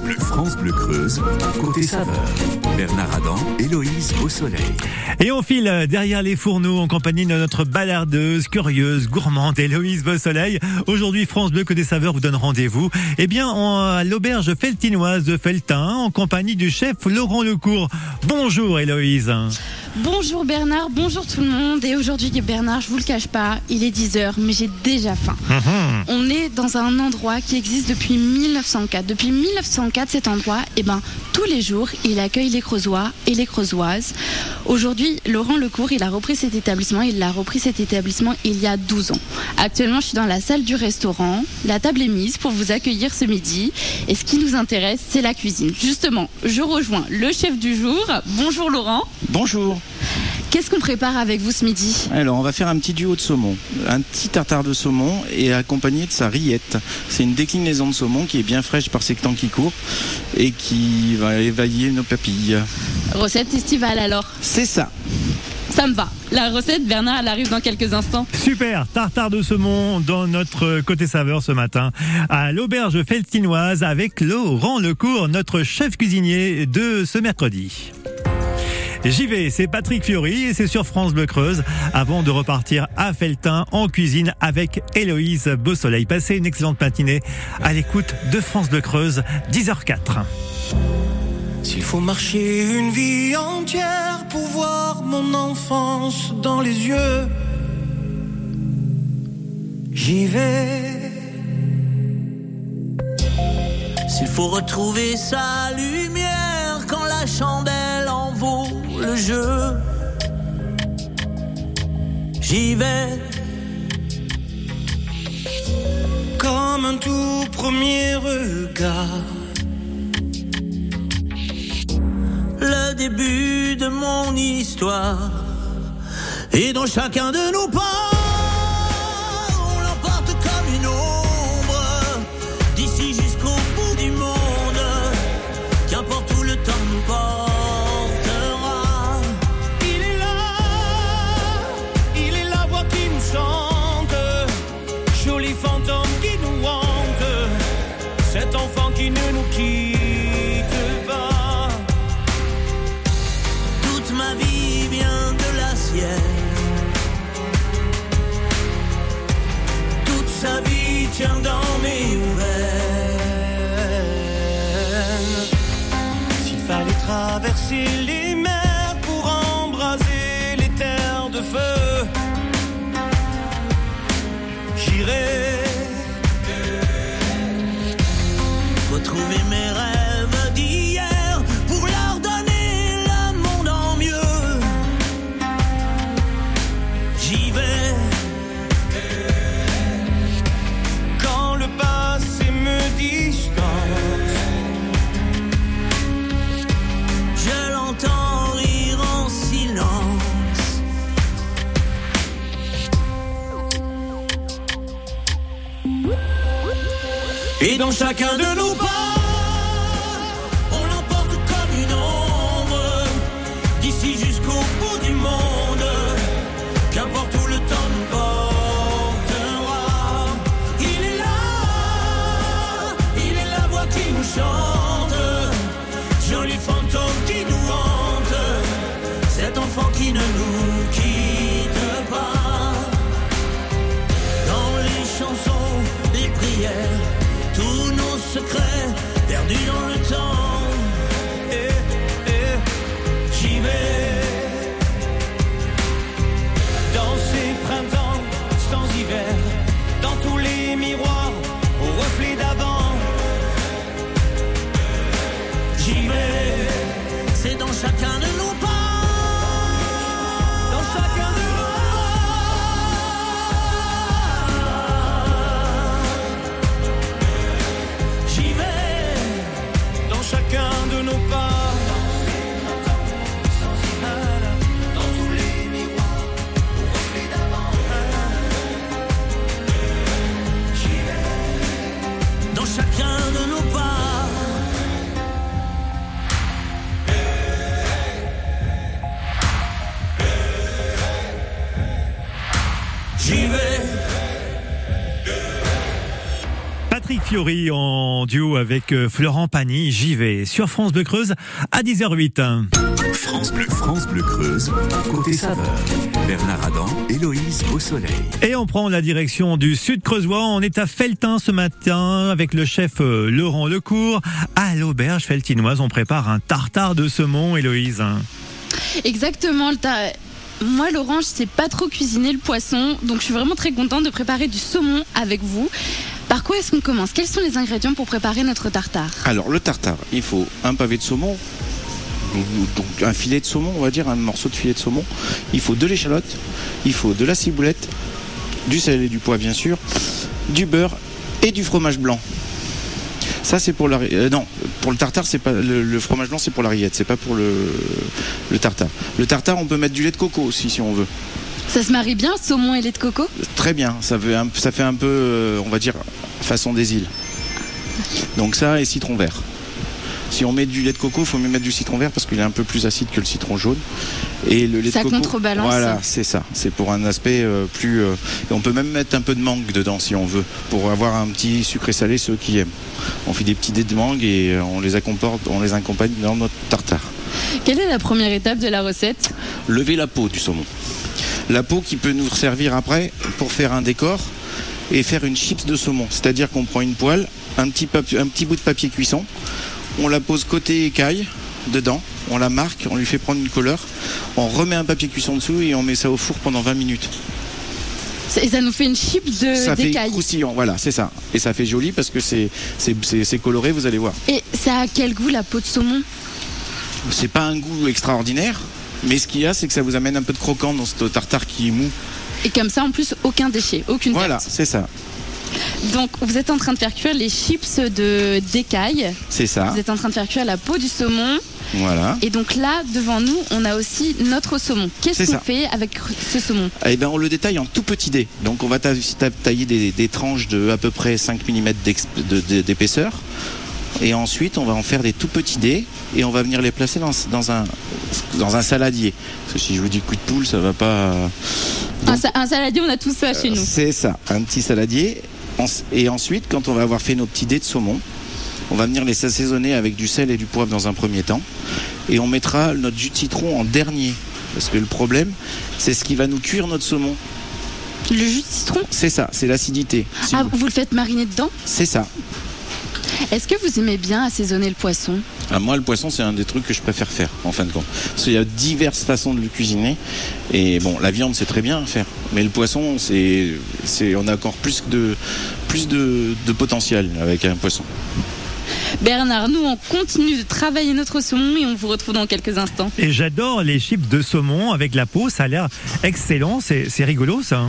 France Bleu, France Bleu Creuse, côté saveur. Bernard Adam, Héloïse au soleil. Et on file derrière les fourneaux en compagnie de notre balardeuse, curieuse, gourmande Héloïse Soleil. Aujourd'hui, France Bleu Côté Saveur vous donne rendez-vous. Eh bien, à l'auberge feltinoise de Feltin, en compagnie du chef Laurent Lecourt. Bonjour Héloïse. Bonjour Bernard, bonjour tout le monde. Et aujourd'hui, Bernard, je vous le cache pas, il est 10h, mais j'ai déjà faim. Mhm. On est dans un endroit qui existe depuis 1904. Depuis 1904, cet endroit, eh ben, tous les jours, il accueille les Creusois et les Creusoises. Aujourd'hui, Laurent Lecourt, il a repris cet établissement. Il a repris cet établissement il y a 12 ans. Actuellement, je suis dans la salle du restaurant. La table est mise pour vous accueillir ce midi. Et ce qui nous intéresse, c'est la cuisine. Justement, je rejoins le chef du jour. Bonjour Laurent. Bonjour. Qu'est-ce qu'on prépare avec vous ce midi Alors, on va faire un petit duo de saumon. Un petit tartare de saumon et accompagné de sa rillette. C'est une déclinaison de saumon qui est bien fraîche par ces temps qui courent et qui va évailler nos papilles. Recette estivale alors C'est ça. Ça me va. La recette, Bernard, elle arrive dans quelques instants. Super, tartare de saumon dans notre côté saveur ce matin à l'auberge feltinoise avec Laurent Lecourt, notre chef cuisinier de ce mercredi. J'y vais, c'est Patrick Fiori et c'est sur France Bleu Creuse avant de repartir à Feltin en cuisine avec Héloïse Beausoleil. Passez une excellente matinée à l'écoute de France Bleu Creuse, 10h04. S'il faut marcher une vie entière pour voir mon enfance dans les yeux, j'y vais. S'il faut retrouver sa lumière quand la chandelle en vaut le jeu, j'y vais. Comme un tout premier regard. le début de mon histoire. Et dans chacun de nos pas, silly chacun de nos En duo avec euh, Florent Pagny, j'y vais sur France Bleu Creuse à 10h08. France Bleu, France Bleu Creuse, côté saveur. Bernard Adam, Héloïse au soleil. Et on prend la direction du sud creusois. On est à Feltin ce matin avec le chef euh, Laurent Lecourt. À l'auberge feltinoise, on prépare un tartare de saumon, Héloïse. Exactement. le ta- Moi, Laurent, je sais pas trop cuisiner le poisson, donc je suis vraiment très contente de préparer du saumon avec vous. Par quoi est-ce qu'on commence? Quels sont les ingrédients pour préparer notre tartare? Alors le tartare, il faut un pavé de saumon, un filet de saumon, on va dire, un morceau de filet de saumon. Il faut de l'échalote, il faut de la ciboulette, du sel et du poivre bien sûr, du beurre et du fromage blanc. Ça c'est pour la euh, non pour le tartare c'est pas le, fromage blanc c'est pour la rillette c'est pas pour le tartare. Le tartare on peut mettre du lait de coco aussi si on veut. Ça se marie bien, saumon et lait de coco Très bien, ça fait un, ça fait un peu, euh, on va dire, façon des îles. Donc ça et citron vert. Si on met du lait de coco, il faut mieux mettre du citron vert parce qu'il est un peu plus acide que le citron jaune. Et le lait Ça de coco. contrebalance. Voilà, c'est ça. C'est pour un aspect euh, plus. euh, et on peut même mettre un peu de mangue dedans si on veut, pour avoir un petit sucré salé ceux qui aiment. On fait des petits dés de mangue et euh, on les accompagne, on les accompagne dans notre tartare. Quelle est la première étape de la recette? Lever la peau du saumon. La peau qui peut nous servir après pour faire un décor et faire une chips de saumon. C'est-à-dire qu'on prend une poêle, un petit, papier- un petit bout de papier cuisson, on la pose côté écaille dedans, on la marque, on lui fait prendre une couleur, on remet un papier cuisson dessous et on met ça au four pendant 20 minutes. Et ça nous fait une chip de ça fait croustillant, voilà, c'est ça. Et ça fait joli parce que c'est coloré, vous allez voir. Et ça a quel goût la peau de saumon? C'est pas un goût extraordinaire, mais ce qu'il y a, c'est que ça vous amène un peu de croquant dans ce tartare qui est mou. Et comme ça, en plus, aucun déchet, aucune Voilà, c'est ça. Donc, vous êtes en train de faire cuire les chips de d'écaille. C'est ça. Vous êtes en train de faire cuire la peau du saumon. Voilà. Et donc là, devant nous, on a aussi notre saumon. Qu'est-ce qu'on fait avec ce saumon Eh ben, on le détaille en tout petits dés. Donc on va ta- ta- tailler des, des tranches de à peu près 5 mm d'épaisseur. Et ensuite, on va en faire des tout petits dés et on va venir les placer dans, dans un, dans un saladier. Parce que si je vous dis coup de poule, ça va pas. un, sa- un saladier, on a tout ça chez nous. C'est ça, un petit saladier. Et ensuite, quand on va avoir fait nos petits dés de saumon, on va venir les assaisonner avec du sel et du poivre dans un premier temps. Et on mettra notre jus de citron en dernier. Parce que le problème, c'est ce qui va nous cuire notre saumon. Le jus de citron? C'est ça, c'est l'acidité. Si Ah, vous- vous le faites mariner dedans? C'est ça. Est-ce que vous aimez bien assaisonner le poisson? Ah, moi, le poisson, c'est un des trucs que je préfère faire, en fin de compte. Parce qu'il y a diverses façons de le cuisiner. Et bon, la viande, c'est très bien à faire. Mais le poisson, c'est, c'est, on a encore plus de, plus de, de potentiel avec un poisson. Bernard, nous, on continue de travailler notre saumon et on vous retrouve dans quelques instants. Et j'adore les chips de saumon avec la peau, ça a l'air excellent, c'est c'est rigolo ça.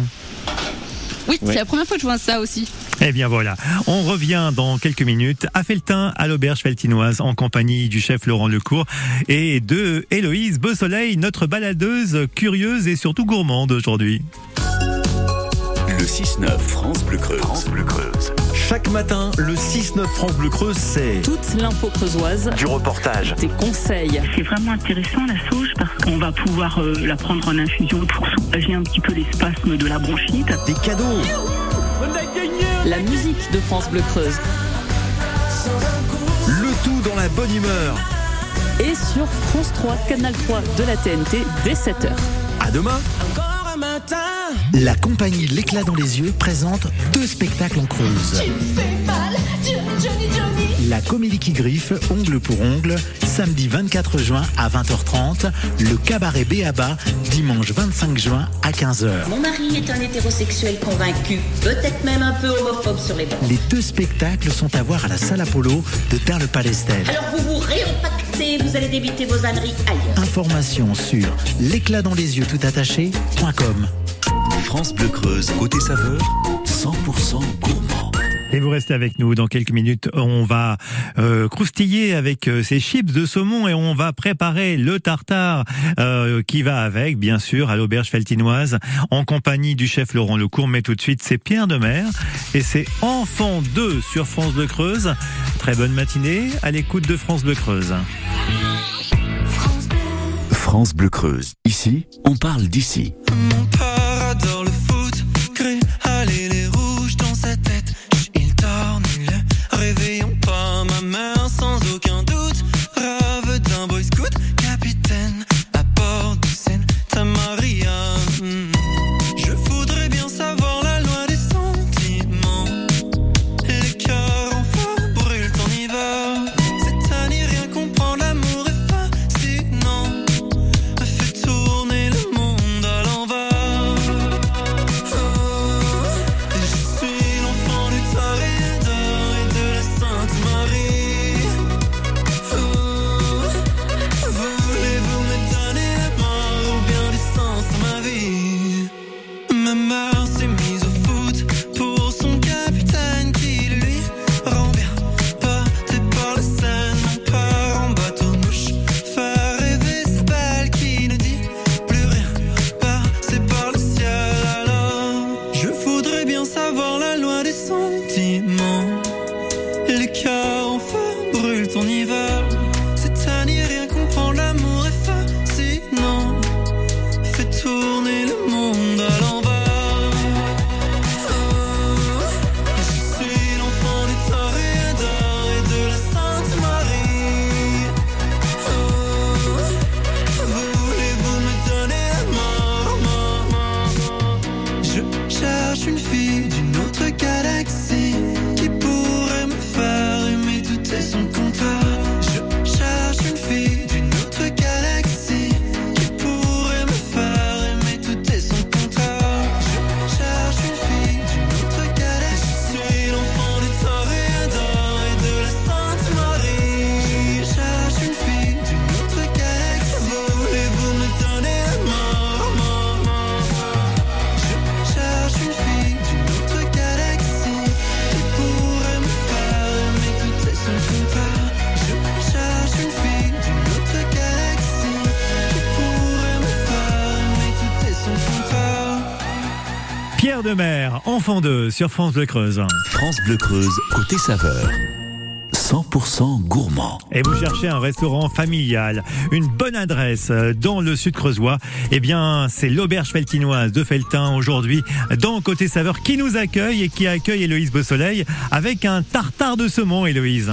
Oui, c'est la première fois que je vois ça aussi. Eh bien voilà, on revient dans quelques minutes à Feltin, à l'auberge feltinoise, en compagnie du chef Laurent Lecourt et de Héloïse Beausoleil, notre baladeuse curieuse et surtout gourmande aujourd'hui. Le 6-9 France Bleu Creuse. France Bleu Creuse. Chaque matin, le 6-9 France Bleu Creuse, c'est toute l'info creusoise, du reportage, des conseils, C'est vraiment intéressant la sauge parce qu'on va pouvoir euh, la prendre en infusion pour soulager un petit peu les spasmes de la bronchite. des cadeaux, la musique de France Bleu Creuse le tout dans la bonne humeur. et sur France 3, Canal 3 de la TNT dès 7h. À demain La compagnie L'éclat dans les yeux présente deux spectacles en Creuse. La comédie qui griffe, ongle pour ongle, samedi 24 juin à 20h30. Le cabaret Béaba, dimanche 25 juin à 15h. Mon mari est un hétérosexuel convaincu, peut-être même un peu homophobe sur les bords. Les deux spectacles sont à voir à la salle Apollo de Terre-le-Palestel. Alors vous vous réempactez, vous allez débiter vos âneries ailleurs. Informations sur l'éclat dans les yeux tout attaché.com. France Bleu Creuse, côté saveur, 100% gourmand. Et vous restez avec nous dans quelques minutes. On va euh, croustiller avec euh, ces chips de saumon et on va préparer le tartare euh, qui va avec, bien sûr, à l'auberge feltinoise, en compagnie du chef Laurent Lecourt. Mais tout de suite, c'est Pierre de Mer et c'est Enfant 2 sur France Bleu Creuse. Très bonne matinée à l'écoute de France Bleu Creuse. France Bleu Creuse. Ici, on parle d'ici. Mon père Pierre de Mer, enfant 2 sur France Bleu Creuse. France Bleu Creuse, côté saveur. 100% gourmand. Et vous cherchez un restaurant familial, une bonne adresse euh, dans le sud creusois, eh bien, c'est l'auberge feltinoise de Feltin aujourd'hui dans Côté Saveur qui nous accueille et qui accueille Héloïse Beausoleil avec un tartare de saumon, Héloïse.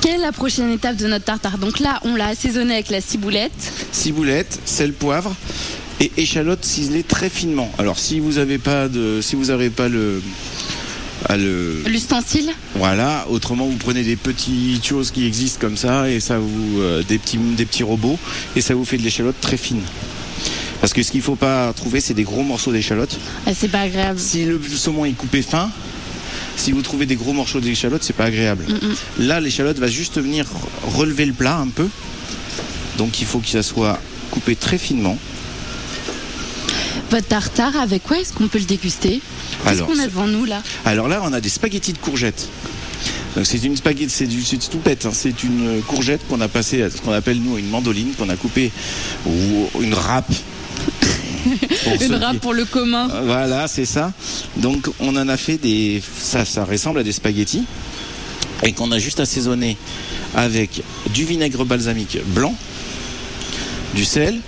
Quelle est la prochaine étape de notre tartare? Donc là, on l'a assaisonné avec la ciboulette. ciboulette, sel, poivre et échalote ciselée très finement. Alors si vous n'avez pas de, si vous n'avez pas le, ah, le, L'ustensile voilà. Autrement, vous prenez des petites choses qui existent comme ça et ça vous, euh, des petits, des petits robots et ça vous fait de l'échalote très fine. Parce que ce qu'il faut pas trouver, c'est des gros morceaux d'échalote. Ah, C'est pas agréable. Si le saumon est coupé fin, si vous trouvez des gros morceaux d'échalote, c'est pas agréable. Mm, Là, l'échalote va juste venir relever le plat un peu. Donc il faut que ça soit coupé très finement. Votre tartare, avec quoi est-ce qu'on peut le déguster? Qu'est-ce Alors, qu'on a devant nous là? Alors là, on a des spaghettis de courgettes. Donc c'est une spaghetti, c'est du, hein. C'est une courgette qu'on a passée à ce qu'on appelle nous une mandoline, qu'on a coupée ou une râpe. Une qui- râpe pour le commun. Voilà, c'est ça. Donc on en a fait des, ça, ça ressemble à des spaghettis et qu'on a juste assaisonné avec du vinaigre balsamique blanc, du sel,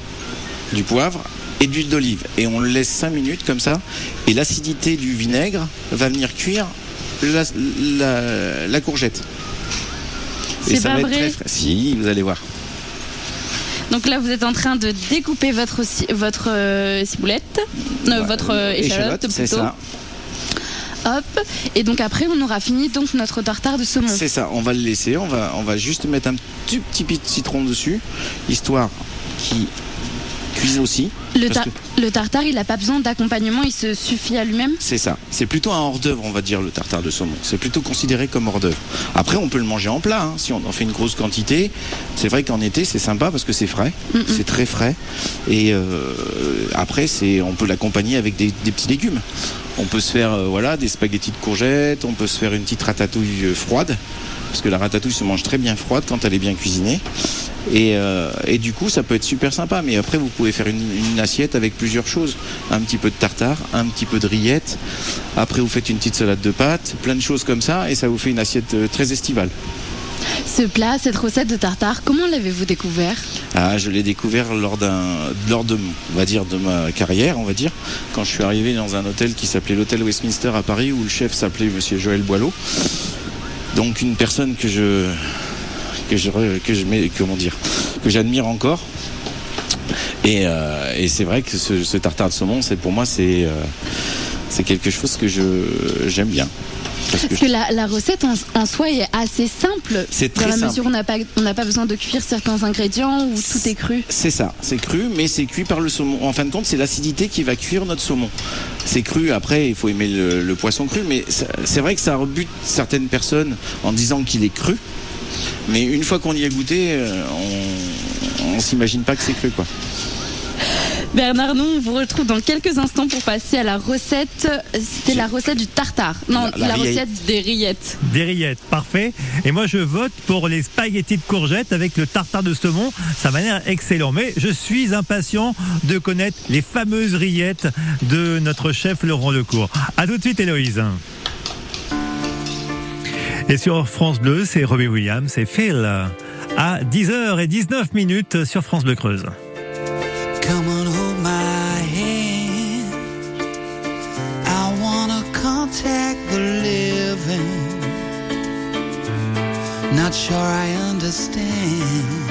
du poivre et de l'huile d'olive. Et on le laisse 5 minutes comme ça. Et l'acidité du vinaigre va venir cuire la, la- la courgette. Et C'est ça pas va être vrai très frais. Si, vous allez voir. Donc là, vous êtes en train de découper votre, votre euh, ciboulette, euh, votre euh, échalote, c'est plutôt. ça. Hop. Et donc après, on aura fini donc notre tartare de saumon. C'est ça, on va le laisser, on va, on va juste mettre un tout petit peu de citron dessus, histoire qu'il aussi. Le, parce tar- que le tartare, il n'a pas besoin d'accompagnement, il se suffit à lui-même. C'est ça, c'est plutôt un hors-d'œuvre, on va dire, le tartare de saumon. C'est plutôt considéré comme hors-d'œuvre. Après, on peut le manger en plat, hein, si on en fait une grosse quantité. C'est vrai qu'en été, c'est sympa parce que c'est frais, c'est très frais. Et euh, après, c'est, on peut l'accompagner avec des, des petits légumes. On peut se faire euh, voilà, des spaghettis de courgettes, on peut se faire une petite ratatouille euh, froide, parce que la ratatouille se mange très bien froide quand elle est bien cuisinée. Et, euh, et du coup, ça peut être super sympa. Mais après, vous pouvez faire une, une assiette avec plusieurs choses. Un petit peu de tartare, un petit peu de rillettes. Après, vous faites une petite salade de pâtes, plein de choses comme ça. Et ça vous fait une assiette euh, très estivale. Ce plat, cette recette de tartare, comment l'avez-vous découvert? Ah, je l'ai découvert lors d'un, lors de, on va dire, de ma carrière, on va dire, quand je suis arrivé dans un hôtel qui s'appelait l'hôtel Westminster à Paris, où le chef s'appelait Monsieur Joël Boileau. Donc une personne que je, que je, que je mets, comment dire, que j'admire encore. Et, euh, et c'est vrai que ce, ce tartare de saumon, c'est pour moi, c'est, euh, c'est quelque chose que je, j'aime bien. Parce que Parce que la, la recette en, en soi est assez simple. C'est très Dans la simple. mesure où on n'a pas, on n'a pas besoin de cuire certains ingrédients ou tout est cru. C'est ça, c'est cru, mais c'est cuit par le saumon. En fin de compte, c'est l'acidité qui va cuire notre saumon. C'est cru, après, il faut aimer le, le poisson cru, mais c'est vrai que ça rebute certaines personnes en disant qu'il est cru. Mais une fois qu'on y a goûté, euh, on, on s'imagine pas que c'est cru, quoi. Bernard, nous, on vous retrouve dans quelques instants pour passer à la recette. C'était la recette du tartare. Non, La- la, la rillette. recette des rillettes. Des rillettes, parfait. Et moi, je vote pour les spaghettis de courgettes avec le tartare de saumon. Ça m'a l'air excellent. Mais je suis impatient de connaître les fameuses rillettes de notre chef Laurent Lecourt. À tout de suite, Héloïse. Et sur France Bleu, c'est Robbie Williams et Phil à 10h19 minutes sur France Bleu Creuse. Come on, hold my hand. I wanna contact the living. Not sure I understand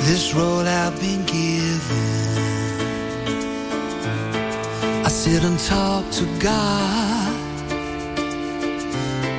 this role I've been given. I sit and talk to God,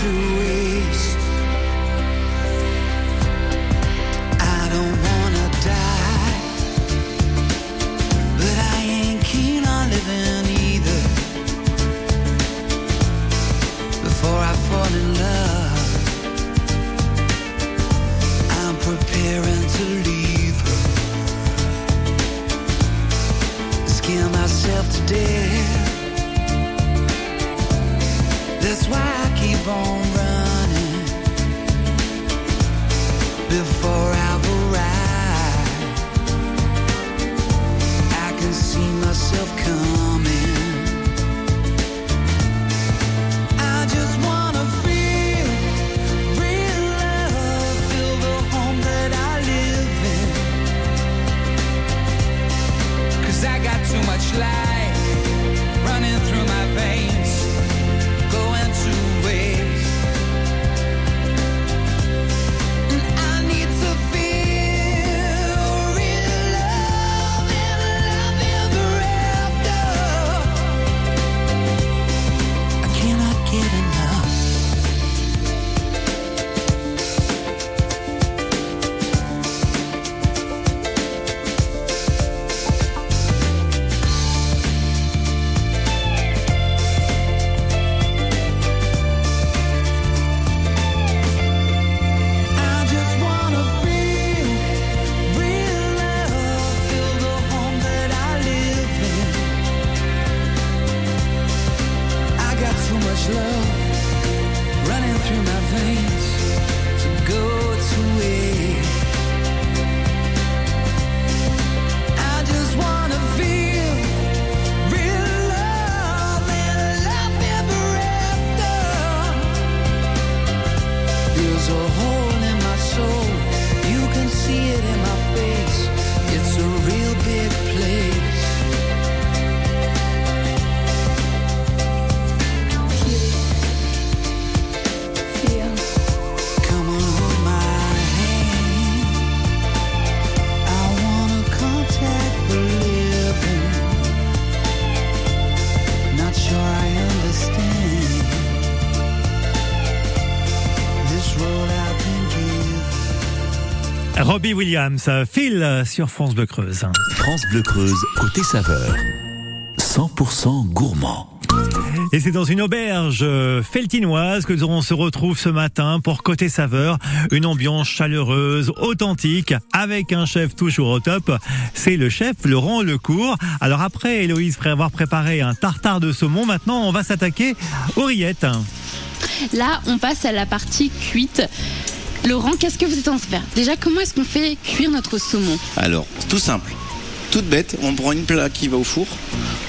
to waste. Robbie Williams, Phil sur France Bleu Creuse. France Bleu Creuse, côté saveur. 100% gourmand. Et c'est dans une auberge feltinoise que l'on se retrouve ce matin pour Côté Saveur. Une ambiance chaleureuse, authentique, avec un chef toujours au top. C'est le chef Laurent Lecourt. Alors après, Héloïse, après avoir préparé un tartare de saumon, maintenant on va s'attaquer aux rillettes. Là, on passe à la partie cuite. Laurent, qu'est-ce que vous êtes en faire? Déjà, comment est-ce qu'on fait cuire notre saumon? Alors, tout simple, toute bête, on prend une plaque qui va au four,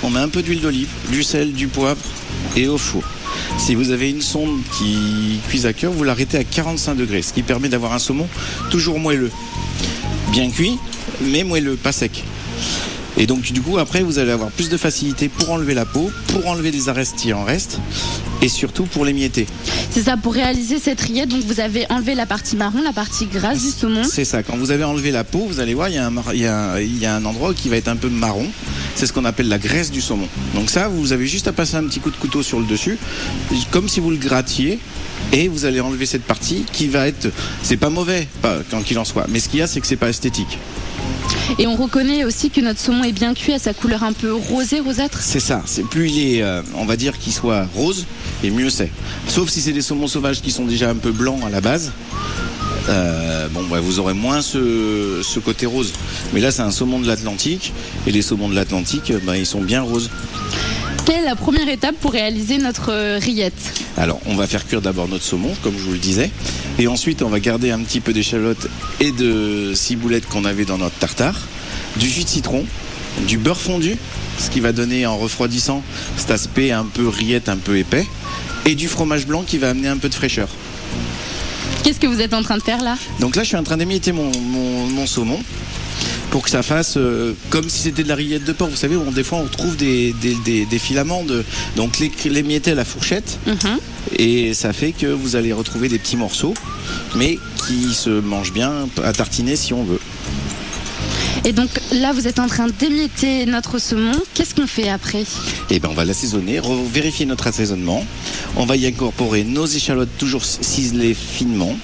on met un peu d'huile d'olive, du sel, du poivre et au four. Si vous avez une sonde qui cuise à cœur, vous l'arrêtez à 45 degrés, ce qui permet d'avoir un saumon toujours moelleux. Bien cuit, mais moelleux, pas sec. Et donc du coup après vous allez avoir plus de facilité pour enlever la peau, pour enlever les arêtes en restent et surtout pour l'émietter. C'est ça, pour réaliser cette rillette, donc vous avez enlevé la partie marron, la partie grasse du saumon. C'est ça, quand vous avez enlevé la peau, vous allez voir, il y, a un mar- il y a un- il y a un endroit qui va être un peu marron. C'est ce qu'on appelle la graisse du saumon. Donc ça, vous avez juste à passer un petit coup de couteau sur le dessus, comme si vous le grattiez. Et vous allez enlever cette partie qui va être, c'est pas mauvais, pas, quand qu'il en soit. Mais ce qu'il y a, c'est que c'est pas esthétique. Et on reconnaît aussi que notre saumon est bien cuit à sa couleur un peu rosée, rosâtre. C'est ça, c'est plus il est, euh, on va dire qu'il soit rose, et mieux c'est. Sauf si c'est des saumons sauvages qui sont déjà un peu blancs à la base. Euh, bon, bah, vous aurez moins ce, ce côté rose. Mais là, c'est un saumon de l'Atlantique, et les saumons de l'Atlantique, bah, ils sont bien roses. Quelle est la première étape pour réaliser notre euh, rillette? Alors, on va faire cuire d'abord notre saumon, comme je vous le disais, et ensuite, on va garder un petit peu d'échalote et de ciboulette qu'on avait dans notre tartare, du jus de citron, du beurre fondu, ce qui va donner en refroidissant cet aspect un peu rillette, un peu épais, et du fromage blanc qui va amener un peu de fraîcheur. Qu'est-ce que vous êtes en train de faire là? Donc là, je suis en train d'émietter mon, mon- mon saumon pour que ça fasse euh, comme si c'était de la rillette de porc. Vous savez, on, des fois, on trouve des, des- des- des filaments. De, donc les, l'émietter à la fourchette, Mhm. et ça fait que vous allez retrouver des petits morceaux, mais qui se mangent bien à tartiner si on veut. Et donc là, vous êtes en train d'émietter notre saumon. Qu'est-ce qu'on fait après? Et ben on va l'assaisonner, vérifier notre assaisonnement. On va y incorporer nos échalotes toujours ciselées finement,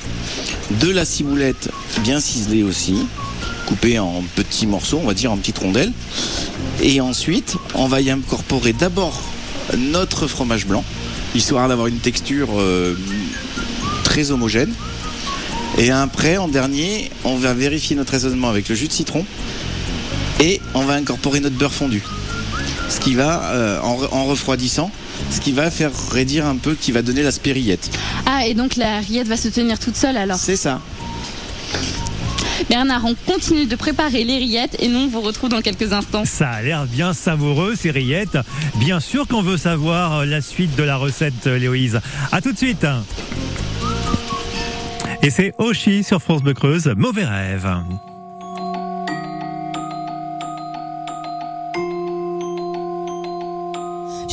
de la ciboulette bien ciselée aussi, coupée en petits morceaux, on va dire en petites rondelles. Et ensuite, on va y incorporer d'abord notre fromage blanc, histoire d'avoir une texture euh, très homogène. Et après, en dernier, on va vérifier notre assaisonnement avec le jus de citron et on va incorporer notre beurre fondu ce qui va, euh, en, re- en refroidissant, ce qui va faire raidir un peu, qui va donner la spérillette. Ah, et donc la rillette va se tenir toute seule alors? C'est ça. Bernard, on continue de préparer les rillettes et nous on vous retrouve dans quelques instants. Ça a l'air bien savoureux, ces rillettes. Bien sûr qu'on veut savoir la suite de la recette, Léoïse. À tout de suite. Et c'est Oshi sur France Bleu Creuse, mauvais rêve.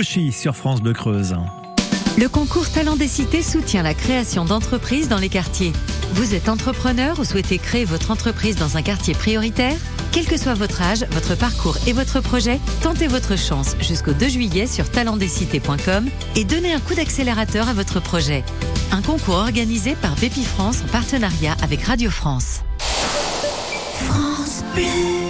Oshi sur France Bleu Creuse. Le concours Talent des Cités soutient la création d'entreprises dans les quartiers. Vous êtes entrepreneur ou souhaitez créer votre entreprise dans un quartier prioritaire? Quel que soit votre âge, votre parcours et votre projet, tentez votre chance jusqu'au 2 juillet sur talentdescités.com et donnez un coup d'accélérateur à votre projet. Un concours organisé par Bépi France en partenariat avec Radio France. France Bleu.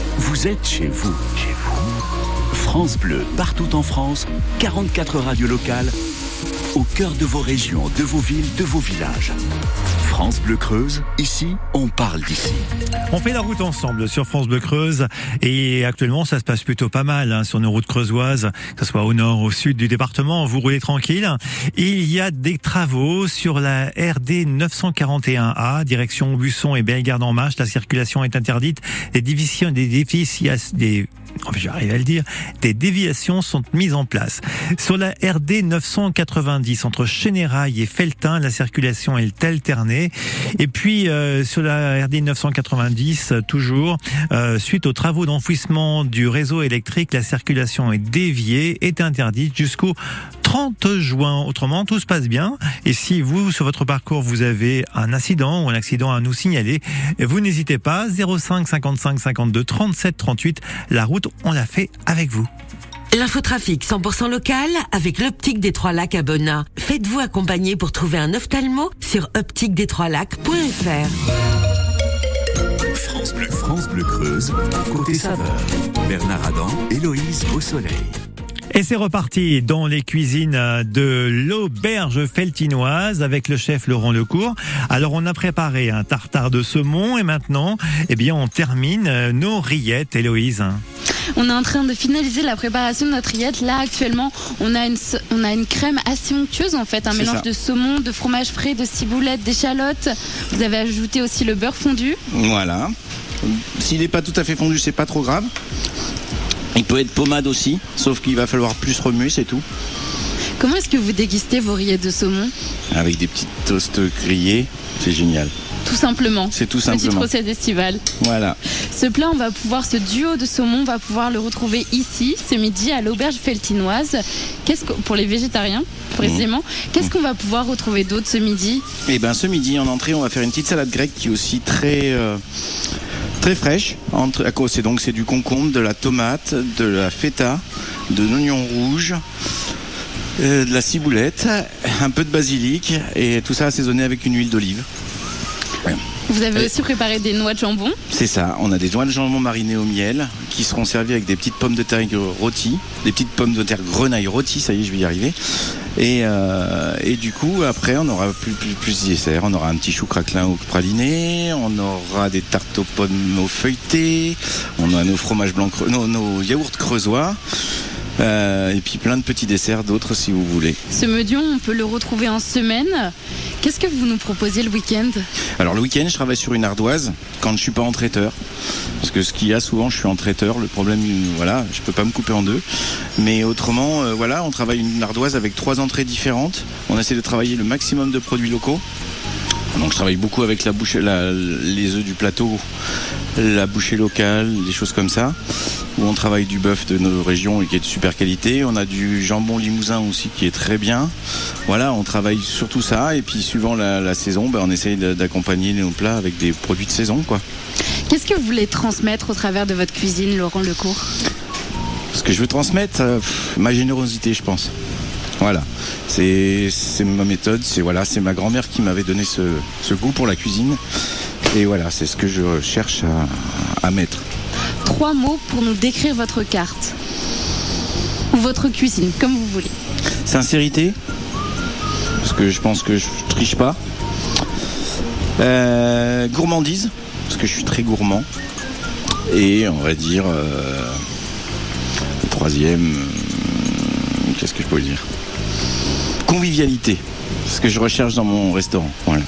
Vous êtes chez vous. Chez vous. France Bleu, partout en France, 44 radios locales, au cœur de vos régions, de vos villes, de vos villages. France Bleu Creuse, ici, on parle d'ici. On fait la route ensemble sur France Bleu Creuse et actuellement ça se passe plutôt pas mal hein, sur nos routes creusoises, que ce soit au nord, au sud du département, vous roulez tranquille. Il y a des travaux sur la RD 941A, direction Busson et Bellegarde en Marche. La circulation est interdite. Des divisions, des des à le dire, des déviations sont mises en place. Sur la RD 990 entre Chénérail et Feltin, la circulation est alternée. Et puis euh, sur la RD 990 euh, toujours, euh, suite aux travaux d'enfouissement du réseau électrique, la circulation est déviée, est interdite jusqu'au 30 juin. Autrement, tout se passe bien. Et si vous, sur votre parcours, vous avez un accident ou un accident à nous signaler, vous n'hésitez pas. 05 55 52 37 38. La route, on l'a fait avec vous. L'infotrafic 100% local avec l'optique des Trois Lacs à Bonnat. Faites-vous accompagner pour trouver un ophtalmo sur optiquedes3lacs.fr. France Bleu, France Bleu Creuse, côté saveur. Bernard Adam, Héloïse au soleil. Et c'est reparti dans les cuisines de l'auberge feltinoise avec le chef Laurent Lecourt. Alors on a préparé un tartare de saumon et maintenant, eh bien, on termine nos rillettes, Héloïse. On est en train de finaliser la préparation de notre rillette. Là, actuellement, on a une, on a une crème assez onctueuse, en fait. Un mélange ça. de saumon, de fromage frais, de ciboulette, d'échalotes. Vous avez ajouté aussi le beurre fondu. Voilà. S'il n'est pas tout à fait fondu, c'est pas trop grave. Il peut être pommade aussi, sauf qu'il va falloir plus remuer, c'est tout. Comment est-ce que vous dégustez vos rillettes de saumon Avec des petites toasts grillés, c'est génial. Tout simplement. C'est tout Petite simplement. recette estivale. Voilà. Ce plat, on va pouvoir, ce duo de saumon, on va pouvoir le retrouver ici, ce midi, à l'auberge feltinoise. Qu'est-ce que, pour les végétariens, précisément, Mmh. qu'est-ce qu'on va pouvoir retrouver d'autre ce midi? Et ben ce midi en entrée, on va faire une petite salade grecque qui est aussi très euh, très fraîche. Entre, à cause- c'est donc c'est du concombre, de la tomate, de la feta, de l'oignon rouge, euh, de la ciboulette, un peu de basilic et tout ça assaisonné avec une huile d'olive. Vous avez aussi préparé des noix de jambon. C'est ça, on a des noix de jambon marinées au miel qui seront servies avec des petites pommes de terre rôties, des petites pommes de terre grenaille rôties, ça y est, je vais y arriver. Et, euh, et du coup, après, on aura plus, plus, plus de dessert. On aura un petit chou craquelin au praliné, on aura des tartes aux pommes au feuilleté, on a nos fromages blancs, nos yaourts creusois, euh, et puis plein de petits desserts d'autres si vous voulez. Ce medion, on peut le retrouver en semaine. Qu'est-ce que vous nous proposez le week-end? Alors le week-end, je travaille sur une ardoise quand je suis pas en traiteur. Parce que ce qu'il y a souvent, je suis en traiteur. Le problème, voilà, je peux pas me couper en deux. Mais autrement, euh, voilà, on travaille une ardoise avec trois entrées différentes. On essaie de travailler le maximum de produits locaux. Donc je travaille beaucoup avec la bouche, la- les œufs du plateau, la bouchée locale, des choses comme ça. Où on travaille du bœuf de nos régions et qui est de super qualité. On a du jambon limousin aussi qui est très bien. Voilà, on travaille sur tout ça. Et puis suivant la, la saison, ben, on essaye d'accompagner nos plats avec des produits de saison, quoi. Qu'est-ce que vous voulez transmettre au travers de votre cuisine, Laurent Lecourt? Ce que je veux transmettre, euh, ma générosité, je pense. Voilà, c'est ma méthode, c'est voilà, c'est ma grand-mère qui m'avait donné ce, ce goût pour la cuisine. Et voilà, c'est ce que je cherche à, à mettre. Trois mots pour nous décrire votre carte. Ou votre cuisine, comme vous voulez. Sincérité, parce que je pense que je triche pas. Euh, gourmandise, parce que je suis très gourmand. Et on va dire, euh, le troisième, euh, qu'est-ce que je pourrais dire? Convivialité. C'est ce que je recherche dans mon restaurant. Voilà.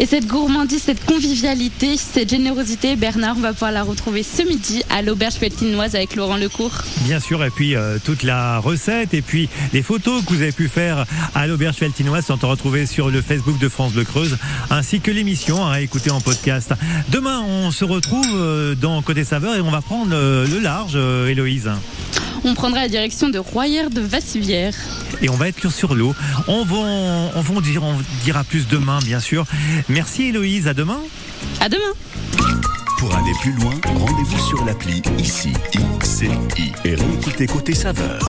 Et cette gourmandise, cette convivialité, cette générosité, Bernard, on va pouvoir la retrouver ce midi à l'auberge pelletinoise avec Laurent Lecourt. Bien sûr, et puis euh, toute la recette et puis les photos que vous avez pu faire à l'auberge feltinoise sont retrouvées sur le Facebook de France Bleu Creuse, ainsi que l'émission à écouter en podcast. Demain, on se retrouve euh, dans Côté Saveur et on va prendre euh, le large, Héloïse. On prendra la direction de Royère de Vassivière. Et on va être sur l'eau. On va, on va dire, on dira plus demain, bien sûr. Merci Héloïse, à demain. À demain. Pour aller plus loin, rendez-vous sur l'appli ICI, ICI et réécoutez Côté Saveur.